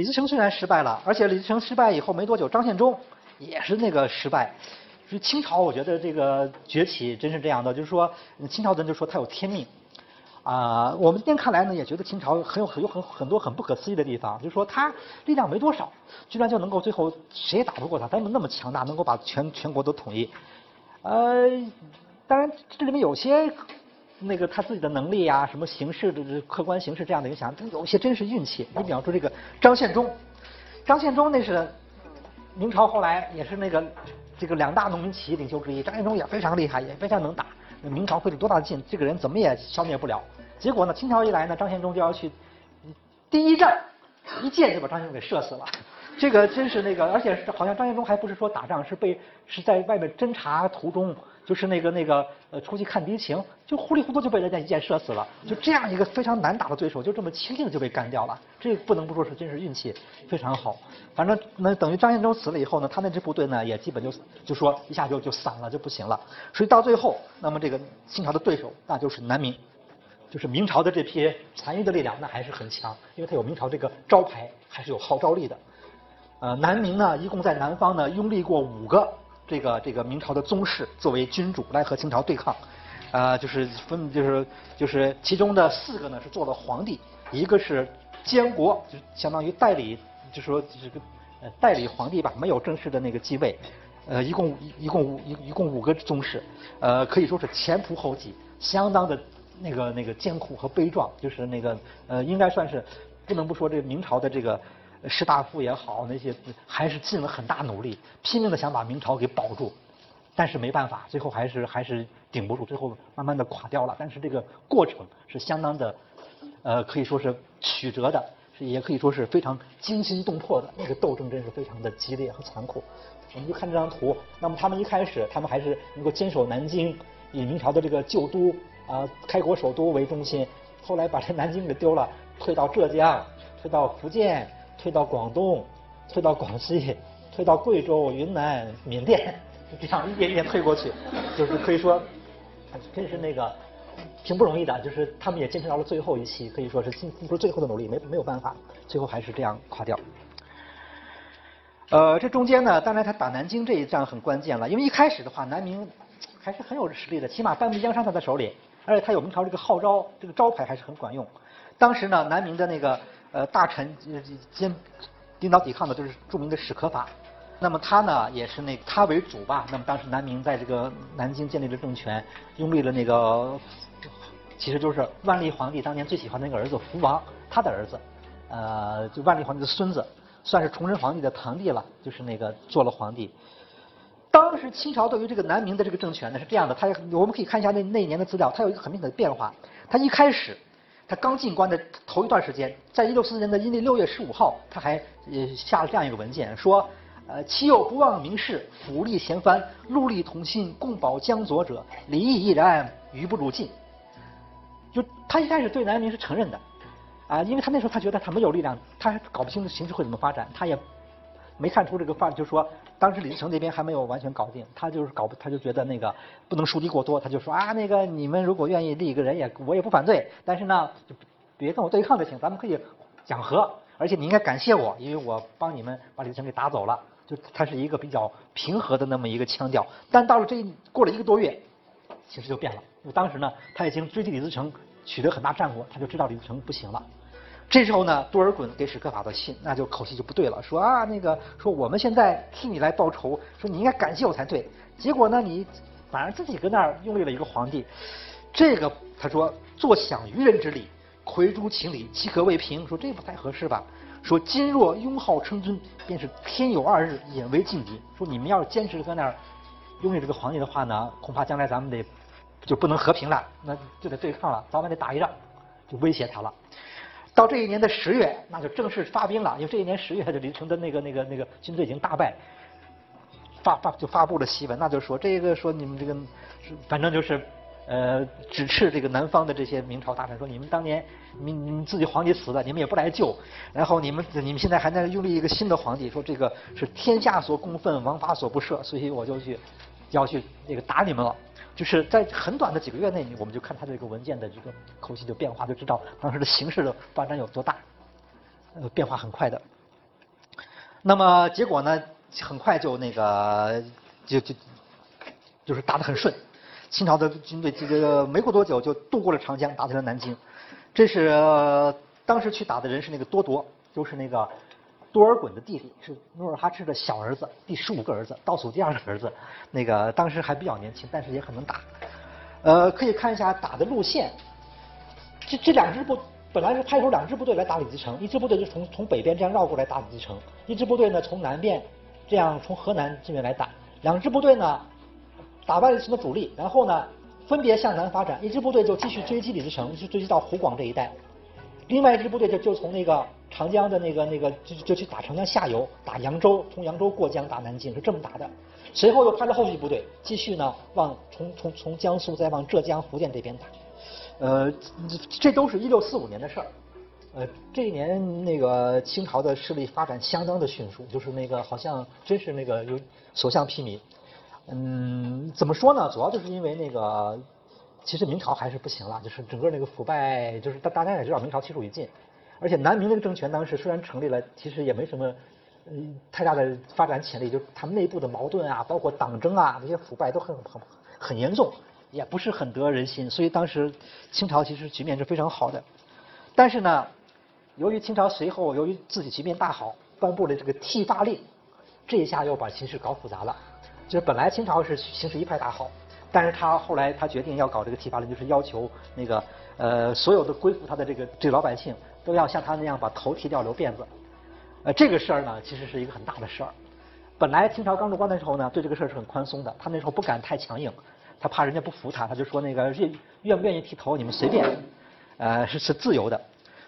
李自成虽然失败了，而且李自成失败以后没多久，张献忠也是那个失败。所以清朝，我觉得这个崛起真是这样的，就是说清朝人就说他有天命。啊，我们今天看来呢，也觉得清朝很有很有很很多很不可思议的地方，就是说他力量没多少，居然就能够最后谁也打不过他，他们那么强大，能够把全全国都统一。呃，当然这里面有些那个他自己的能力呀，什么形势的客观形势这样的影响，他有一些真是运气。你比方说这个张献忠，张献忠那是明朝后来也是那个这个两大农民起义领袖之一，张献忠也非常厉害，也非常能打。明朝费了多大的劲，这个人怎么也消灭不了。结果呢，清朝一来呢，张献忠就要去第一战，一箭就把张献忠给射死了。这个真是那个，而且好像张献忠还不是说打仗，是被是在外面侦察途中，就是那个那个呃出去看敌情，就糊里糊涂就被人家一箭射死了。就这样一个非常难打的对手，就这么轻易的就被干掉了。这不能不说是真是运气非常好。反正那等于张献忠死了以后呢，他那支部队呢也基本就就说一下就就散了，就不行了。所以到最后，那么这个清朝的对手那就是南明，就是明朝的这批残余的力量那还是很强，因为他有明朝这个招牌，还是有号召力的。呃，南明呢，一共在南方呢拥立过五个这个这个明朝的宗室作为君主来和清朝对抗，呃，就是分就是就是其中的四个呢是做了皇帝，一个是监国，就相当于代理，就说这个呃代理皇帝吧，没有正式的那个继位，呃，一共一共五一一共五个宗室，呃，可以说是前仆后继，相当的那个那个艰苦和悲壮，就是那个呃，应该算是不能不说这个明朝的这个。士大夫也好，那些还是尽了很大努力，拼命的想把明朝给保住，但是没办法，最后还是还是顶不住，最后慢慢的垮掉了。但是这个过程是相当的，呃，可以说是曲折的，也可以说是非常惊心动魄的。那个斗争真是非常的激烈和残酷。我们就看这张图，那么他们一开始，他们还是能够坚守南京，以明朝的这个旧都啊，开国首都为中心。后来把这南京给丢了，退到浙江，退到福建。退到广东，退到广西，退到贵州、云南、缅甸，就这样一点一点退过去，就是可以说，真是那个挺不容易的。就是他们也坚持到了最后一期，可以说是尽付出最后的努力，没没有办法，最后还是这样垮掉。呃，这中间呢，当然他打南京这一仗很关键了，因为一开始的话，南明还是很有实力的，起码半壁江山他在手里，而且他有明朝这个号召，这个招牌还是很管用。当时呢，南明的那个。呃，大臣兼领导抵抗的就是著名的史可法，那么他呢也是那他为主吧。那么当时南明在这个南京建立了政权，拥立了那个，其实就是万历皇帝当年最喜欢的那个儿子福王，他的儿子，呃，就万历皇帝的孙子，算是崇祯皇帝的堂弟了，就是那个做了皇帝。当时清朝对于这个南明的这个政权呢是这样的，他我们可以看一下那那一年的资料，它有一个很明显的变化，他一开始。他刚进关的头一段时间，在一六四四年的阴历六月十五号，他还呃下了这样一个文件，说，呃，岂有不忘名士，辅力贤藩，戮力同心，共保江左者，礼义亦然，余不如尽。就他一开始对南明是承认的，啊，因为他那时候他觉得他没有力量，他搞不清楚形势会怎么发展，他也。没看出这个范，就说当时李自成那边还没有完全搞定，他就是搞不，他就觉得那个不能树敌过多，他就说啊，那个你们如果愿意立一个人也，我也不反对，但是呢，就别跟我对抗就行，咱们可以讲和，而且你应该感谢我，因为我帮你们把李自成给打走了，就他是一个比较平和的那么一个腔调。但到了这过了一个多月，形势就变了，因为当时呢，他已经追击李自成，取得很大战果，他就知道李自成不行了。这时候呢，多尔衮给史可法的信，那就口气就不对了，说啊，那个说我们现在替你来报仇，说你应该感谢我才对。结果呢，你反而自己搁那儿拥立了一个皇帝，这个他说坐享愚人之礼，魁诸情理，岂可未平？说这不太合适吧？说今若拥号称尊，便是天有二日，引为劲敌。说你们要是坚持搁那儿拥立这个皇帝的话呢，恐怕将来咱们得就不能和平了，那就得对抗了，早晚得打一仗，就威胁他了。到这一年的十月，那就正式发兵了。因为这一年十月，就李成的那个、那个、那个军队已经大败，发发就发布了檄文，那就说这个说你们这个，反正就是呃指斥这个南方的这些明朝大臣，说你们当年你你们自己皇帝死了，你们也不来救，然后你们你们现在还在拥立一个新的皇帝，说这个是天下所公愤，王法所不赦，所以我就去要去那个打你们了。就是在很短的几个月内，我们就看他这个文件的这个口气就变化，就知道当时的形势的发展有多大，呃，变化很快的。那么结果呢，很快就那个就就就是打得很顺，清朝的军队这个没过多久就渡过了长江，打进了南京。这是当时去打的人是那个多铎，就是那个多尔衮的弟弟，是努尔哈赤的小儿子，第十五个儿子，倒数第二个儿子。那个当时还比较年轻，但是也很能打。呃，可以看一下打的路线。这这两支部本来是派出两支部队来打李自成，一支部队就从从北边这样绕过来打李自成，一支部队呢从南边这样从河南这边来打。两支部队呢打败了什么主力，然后呢分别向南发展，一支部队就继续追击李自成，就追击到湖广这一带。另外一支部队就就从那个长江的那个那个就就去打长江下游，打扬州，从扬州过江打南京，是这么打的。随后又派了后续部队，继续呢往从从从江苏再往浙江、福建这边打。呃，这都是一六四五年的事儿。呃，这一年那个清朝的势力发展相当的迅速，就是那个好像真是那个有所向披靡。嗯，怎么说呢？主要就是因为那个，其实明朝还是不行了，就是整个那个腐败，就是大大家也知道明朝气数已尽，而且南明那个政权当时虽然成立了，其实也没什么嗯太大的发展潜力，就他们内部的矛盾啊，包括党争啊，这些腐败都很很很严重。也不是很得人心，所以当时清朝其实局面是非常好的。但是呢，由于清朝随后由于自己局面大好，颁布了这个剃发令，这一下又把形势搞复杂了。就是本来清朝是形势一派大好，但是他后来他决定要搞这个剃发令，就是要求那个呃所有的归附他的这个这老百姓都要像他那样把头剃掉留辫子。呃，这个事儿呢，其实是一个很大的事儿。本来清朝刚入关的时候呢，对这个事儿是很宽松的，他那时候不敢太强硬。他怕人家不服他，他就说那个愿愿不愿意剃头你们随便，呃是是自由的。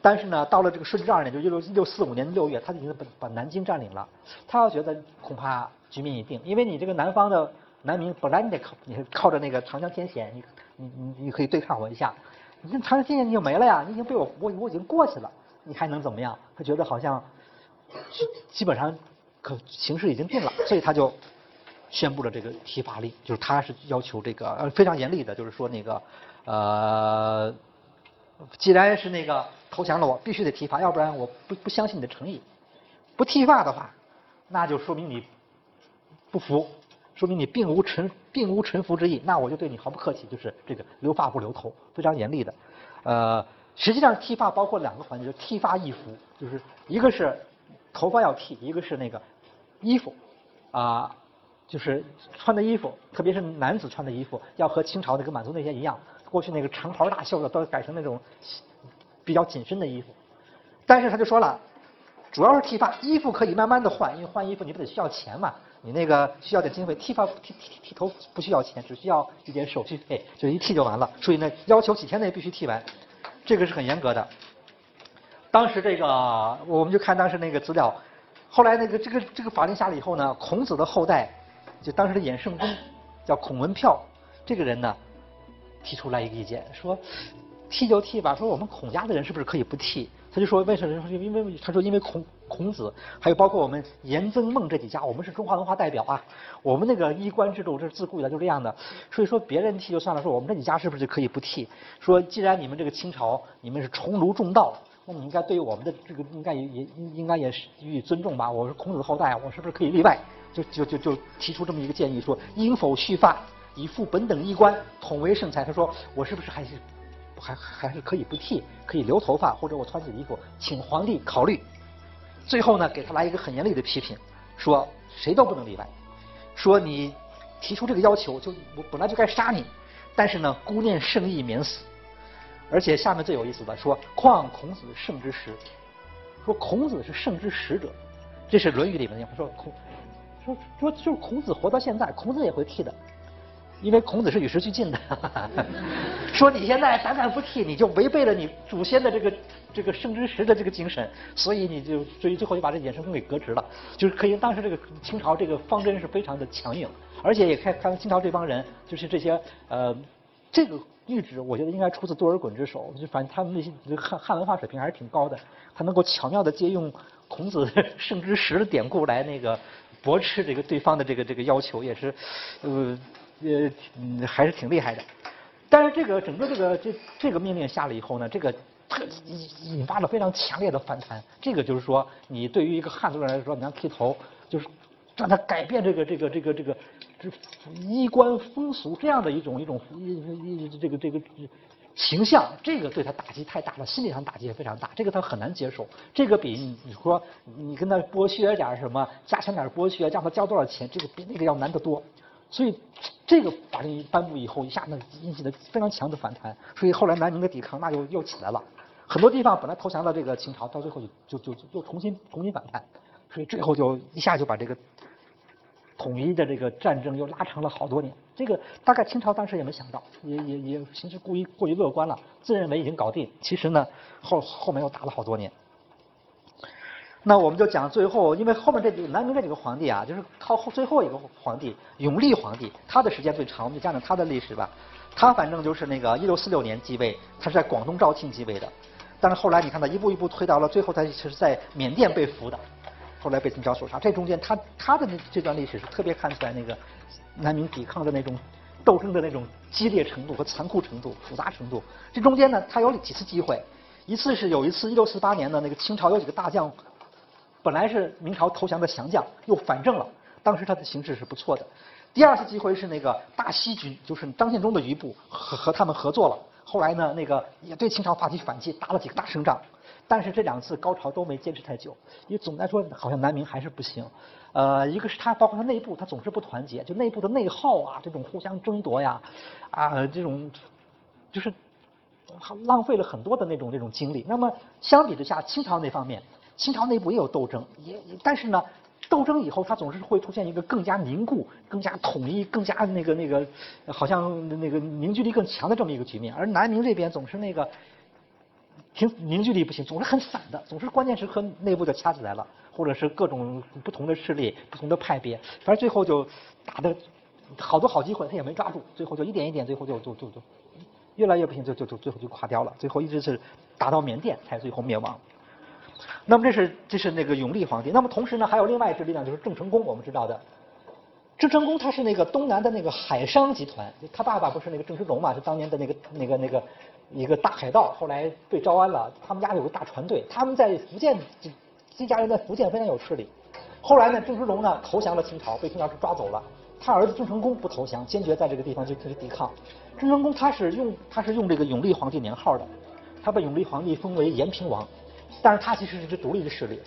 但是呢，到了这个顺治二年，就一六一六四五年六月，他已经把把南京占领了。他要觉得恐怕局面已定，因为你这个南方的南明本来你得靠你靠着那个长江天险，你你你你可以对抗我一下。你看长江天险你就没了呀，你已经被我我我已经过去了，你还能怎么样？他觉得好像基本上可形势已经定了，所以他就。宣布了这个剃发令，就是他是要求这个呃非常严厉的，就是说那个呃，既然是那个投降了，我必须得剃发，要不然我不不相信你的诚意。不剃发的话，那就说明你不服，说明你并无臣并无臣服之意，那我就对你毫不客气，就是这个留发不留头，非常严厉的。呃，实际上剃发包括两个环节，就是剃发易服，就是一个是头发要剃，一个是那个衣服啊。就是穿的衣服，特别是男子穿的衣服，要和清朝那个满族那些一样。过去那个长袍大袖的，都改成那种比较紧身的衣服。但是他就说了，主要是剃发，衣服可以慢慢的换，因为换衣服你不得需要钱嘛，你那个需要点经费。剃发剃剃剃头不需要钱，只需要一点手续费，就一剃就完了。所以呢，要求几天内必须剃完，这个是很严格的。当时这个我们就看当时那个资料，后来那个这个这个法令下来以后呢，孔子的后代。就当时的衍圣公叫孔文票，这个人呢提出来一个意见，说剃就剃吧，说我们孔家的人是不是可以不剃？他就说为什么？因为他说因为孔孔子，还有包括我们颜曾孟这几家，我们是中华文化代表啊，我们那个衣冠制度这是自古以来就这样的，所以说别人剃就算了，说我们这几家是不是就可以不剃？说既然你们这个清朝你们是崇儒重道，那你应该对我们的这个应该也也应该也是予以尊重吧？我是孔子的后代，我是不是可以例外？就就就就提出这么一个建议，说应否蓄发，以复本等衣冠，统为圣才。他说我是不是还是还还是可以不剃，可以留头发，或者我穿自己衣服，请皇帝考虑。最后呢，给他来一个很严厉的批评，说谁都不能例外，说你提出这个要求，就我本来就该杀你，但是呢，孤念圣意，免死。而且下面最有意思的说，况孔子圣之时，说孔子是圣之时者，这是《论语》里面的话，说孔。说说就是孔子活到现在，孔子也会剃的，因为孔子是与时俱进的。说你现在胆敢不剃，你就违背了你祖先的这个这个圣之时的这个精神，所以你就所以最后就把这衍圣公给革职了。就是可以当时这个清朝这个方针是非常的强硬，而且也看看清朝这帮人，就是这些呃这个谕旨，我觉得应该出自多尔衮之手。就反正他们那些汉汉文化水平还是挺高的，他能够巧妙的借用孔子 圣之时的典故来那个。驳斥这个对方的这个这个要求也是，呃呃还是挺厉害的。但是这个整个这个这这个命令下了以后呢，这个特引引发了非常强烈的反弹。这个就是说，你对于一个汉族人来说，你要剃头，就是让他改变这个这个这个这个衣冠风俗这样的一种一种一一这个这个。形象，这个对他打击太大了，心理上打击也非常大，这个他很难接受。这个比你说你跟他剥削点什么，加强点剥削，让他交多少钱，这个比那个要难得多。所以这个法令颁布以后，一下子引起了非常强的反弹。所以后来南明的抵抗那就又起来了，很多地方本来投降了这个清朝，到最后就就就又重新重新反叛，所以最后就一下就把这个。统一的这个战争又拉长了好多年，这个大概清朝当时也没想到，也也也其实过于过于乐观了，自认为已经搞定。其实呢，后后面又打了好多年。那我们就讲最后，因为后面这几个南明这几个皇帝啊，就是靠后最后一个皇帝永历皇帝，他的时间最长，我们就讲讲他的历史吧。他反正就是那个一六四六年继位，他是在广东肇庆继位的，但是后来你看他一步一步推到了最后，他是在缅甸被俘的。后来被清朝所杀，这中间他他的那这段历史是特别看出来那个南明抵抗的那种斗争的那种激烈程度和残酷程度、复杂程度。这中间呢，他有几次机会，一次是有一次一六四八年的那个清朝有几个大将，本来是明朝投降的降将，又反正了，当时他的形势是不错的。第二次机会是那个大西军，就是张献忠的余部和和他们合作了，后来呢，那个也对清朝发起反击，打了几个大胜仗。但是这两次高潮都没坚持太久，因为总的来说好像南明还是不行。呃，一个是他包括他内部，他总是不团结，就内部的内耗啊，这种互相争夺呀，啊，这种就是浪费了很多的那种那种精力。那么相比之下，清朝那方面，清朝内部也有斗争，也但是呢，斗争以后它总是会出现一个更加凝固、更加统一、更加那个那个，好像那个凝聚力更强的这么一个局面。而南明这边总是那个。挺凝聚力不行，总是很散的，总是关键时刻内部就掐起来了，或者是各种不同的势力、不同的派别，反正最后就打的好多好机会他也没抓住，最后就一点一点，最后就就就就越来越不行，就就就最后就垮掉了，最后一直是打到缅甸才最后灭亡。那么这是这是那个永历皇帝，那么同时呢还有另外一支力量就是郑成功，我们知道的，郑成功他是那个东南的那个海商集团，他爸爸不是那个郑芝龙嘛，是当年的那个那个那个。一个大海盗，后来被招安了。他们家有个大船队，他们在福建，这这家人在福建非常有势力。后来呢，郑芝龙呢投降了清朝，被清朝抓走了。他儿子郑成功不投降，坚决在这个地方就开始抵抗。郑成功他是用他是用这个永历皇帝年号的，他被永历皇帝封为延平王，但是他其实是一支独立的势力。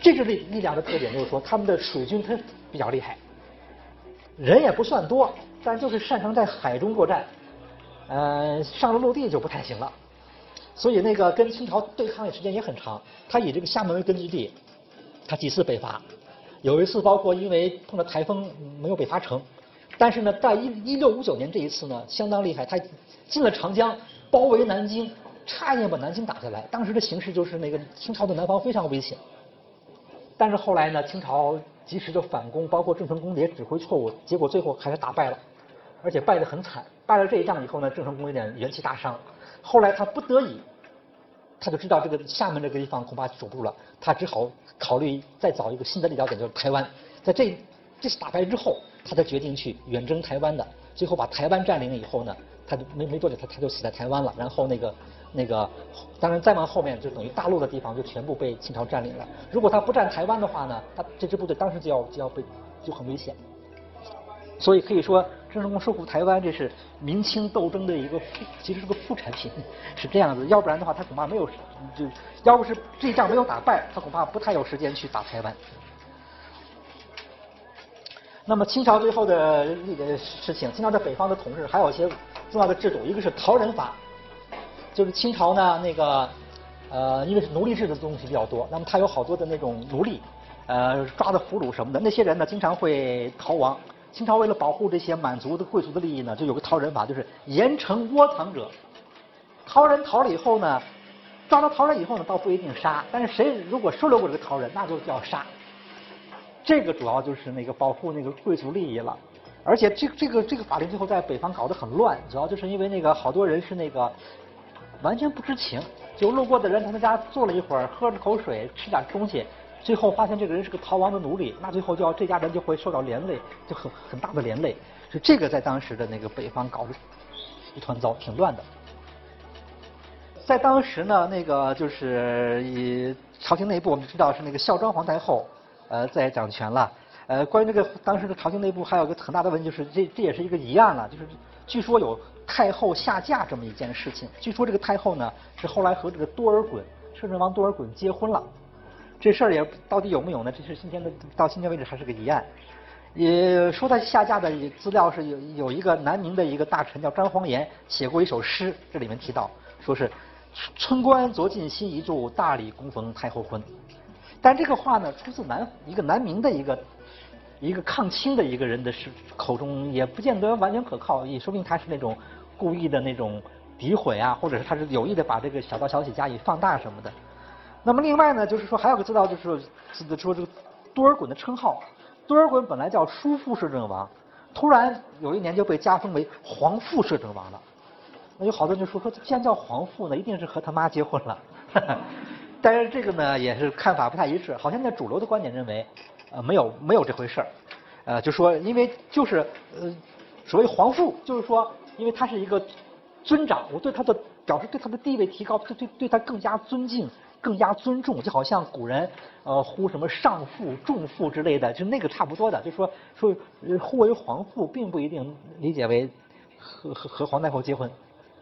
这支力力量的特点就是说，他们的水军他比较厉害，人也不算多，但就是擅长在海中作战。呃，上了陆地就不太行了，所以那个跟清朝对抗的时间也很长。他以这个厦门为根据地，他几次北伐，有一次包括因为碰到台风没有北伐成，但是呢，在一一六五九年这一次呢，相当厉害，他进了长江，包围南京，差一点把南京打下来。当时的形势就是那个清朝的南方非常危险，但是后来呢，清朝及时的反攻，包括郑成功也指挥错误，结果最后还是打败了。而且败得很惨，败了这一仗以后呢，郑成功有点元气大伤。后来他不得已，他就知道这个厦门这个地方恐怕守不住了，他只好考虑再找一个新的立脚点，就是台湾。在这这次打败之后，他才决定去远征台湾的。最后把台湾占领了以后呢，他就没没多久，他他就死在台湾了。然后那个那个，当然再往后面就等于大陆的地方就全部被清朝占领了。如果他不占台湾的话呢，他这支部队当时就要就要被就很危险。所以可以说，郑成功收复台湾，这是明清斗争的一个，其实是个副产品，是这样子。要不然的话，他恐怕没有，就要不是这一仗没有打败，他恐怕不太有时间去打台湾。那么清朝最后的那个事情，清朝在北方的统治还有一些重要的制度，一个是逃人法，就是清朝呢那个呃，因为是奴隶制的东西比较多，那么他有好多的那种奴隶，呃，抓的俘虏什么的，那些人呢经常会逃亡。清朝为了保护这些满族的贵族的利益呢，就有个逃人法，就是严惩窝藏者。逃人逃了以后呢，抓到逃人以后呢，倒不一定杀，但是谁如果收留过这个逃人，那就叫杀。这个主要就是那个保护那个贵族利益了。而且这这个这个法令最后在北方搞得很乱，主要就是因为那个好多人是那个完全不知情，就路过的人，他们家坐了一会儿，喝了口水，吃点东西。最后发现这个人是个逃亡的奴隶，那最后就要这家人就会受到连累，就很很大的连累。所以这个在当时的那个北方搞得一团糟，挺乱的。在当时呢，那个就是以朝廷内部，我们知道是那个孝庄皇太后，呃，在掌权了。呃，关于这个当时的朝廷内部，还有一个很大的问题，就是这这也是一个疑案了，就是据说有太后下嫁这么一件事情。据说这个太后呢，是后来和这个多尔衮，摄政王多尔衮结婚了。这事儿也到底有没有呢？这是今天的到今天为止还是个疑案。也说他下嫁的资料是有有一个南明的一个大臣叫张煌言写过一首诗，这里面提到说是春官昨进新一柱，大礼恭逢太后婚。但这个话呢，出自南一个南明的一个一个抗清的一个人的是口中，也不见得完全可靠，也说明他是那种故意的那种诋毁啊，或者是他是有意的把这个小道消息加以放大什么的。那么另外呢，就是说还有个知道，就是说说这个多尔衮的称号，多尔衮本来叫叔父摄政王，突然有一年就被加封为皇父摄政王了。那有好多人就说说，既然叫皇父呢，一定是和他妈结婚了。但是这个呢，也是看法不太一致。好像在主流的观点认为，呃，没有没有这回事儿。呃，就说因为就是呃，所谓皇父，就是说因为他是一个尊长，我对他的表示对他的地位提高，对对对他更加尊敬。更加尊重，就好像古人呃呼什么上父、重父之类的，就那个差不多的，就说说呼为皇父，并不一定理解为和和和皇太后结婚，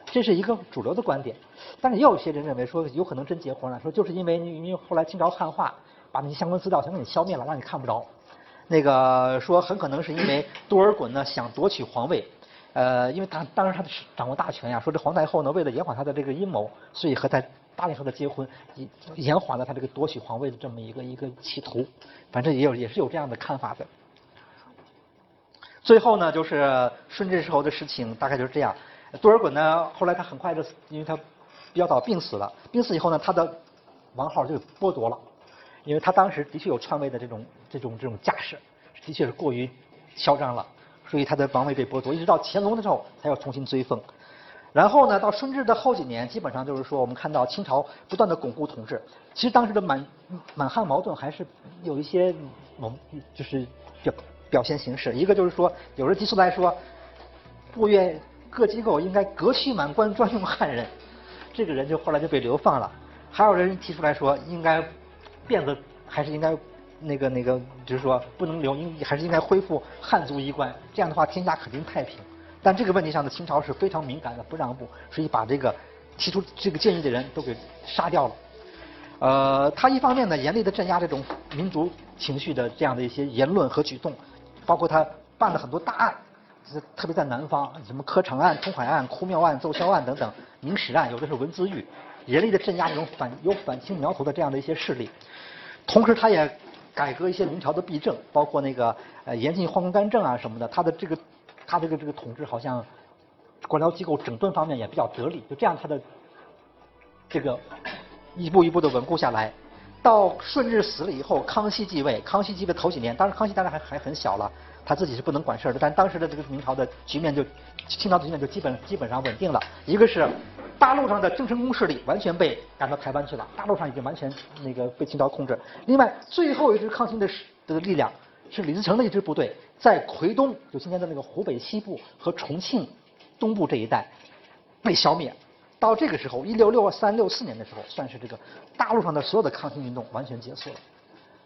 这是一个主流的观点。但是也有些人认为说有可能真结婚了，说就是因为因为后来清朝汉化，把那些相关资料全给你消灭了，让你看不着。那个说很可能是因为多尔衮呢想夺取皇位，呃，因为他当时他掌握大权呀，说这皇太后呢为了延缓他的这个阴谋，所以和他。答应和他结婚，延延缓了他这个夺取皇位的这么一个一个企图，反正也有也是有这样的看法的。最后呢，就是顺治时候的事情大概就是这样。多尔衮呢，后来他很快就因为他比较早病死了，病死以后呢，他的王号就剥夺了，因为他当时的确有篡位的这种这种这种架势，的确是过于嚣张了，所以他的王位被剥夺，一直到乾隆的时候才要重新追封。然后呢，到顺治的后几年，基本上就是说，我们看到清朝不断的巩固统治。其实当时的满满汉矛盾还是有一些，我就是表表现形式。一个就是说，有人提出来说，部院各机构应该革去满官，专用汉人，这个人就后来就被流放了。还有人提出来说，应该辫子还是应该那个那个，就是说不能留，应还是应该恢复汉族衣冠，这样的话天下肯定太平。但这个问题上的清朝是非常敏感的，不让步，所以把这个提出这个建议的人都给杀掉了。呃，他一方面呢严厉的镇压这种民族情绪的这样的一些言论和举动，包括他办了很多大案，特别在南方，什么科场案、通海案、哭庙案、奏销案等等，明史案，有的是文字狱，严厉的镇压这种反有反清苗头的这样的一些势力。同时，他也改革一些明朝的弊政，包括那个呃严禁宦官干政啊什么的，他的这个。他这个这个统治好像官僚机构整顿方面也比较得力，就这样他的这个一步一步的稳固下来。到顺治死了以后，康熙继位，康熙继位头几年，当时康熙当然还还很小了，他自己是不能管事的。但当时的这个明朝的局面就清朝的局面就基本基本上稳定了。一个是大陆上的郑成功势力完全被赶到台湾去了，大陆上已经完全那个被清朝控制。另外，最后一支抗清的的力量。是李自成的一支部队在奎东，就今天的那个湖北西部和重庆东部这一带被消灭。到这个时候，一六六三六四年的时候，算是这个大陆上的所有的抗清运动完全结束了。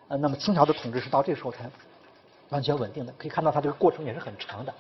呃，那么清朝的统治是到这时候才完全稳定的。可以看到，它这个过程也是很长的。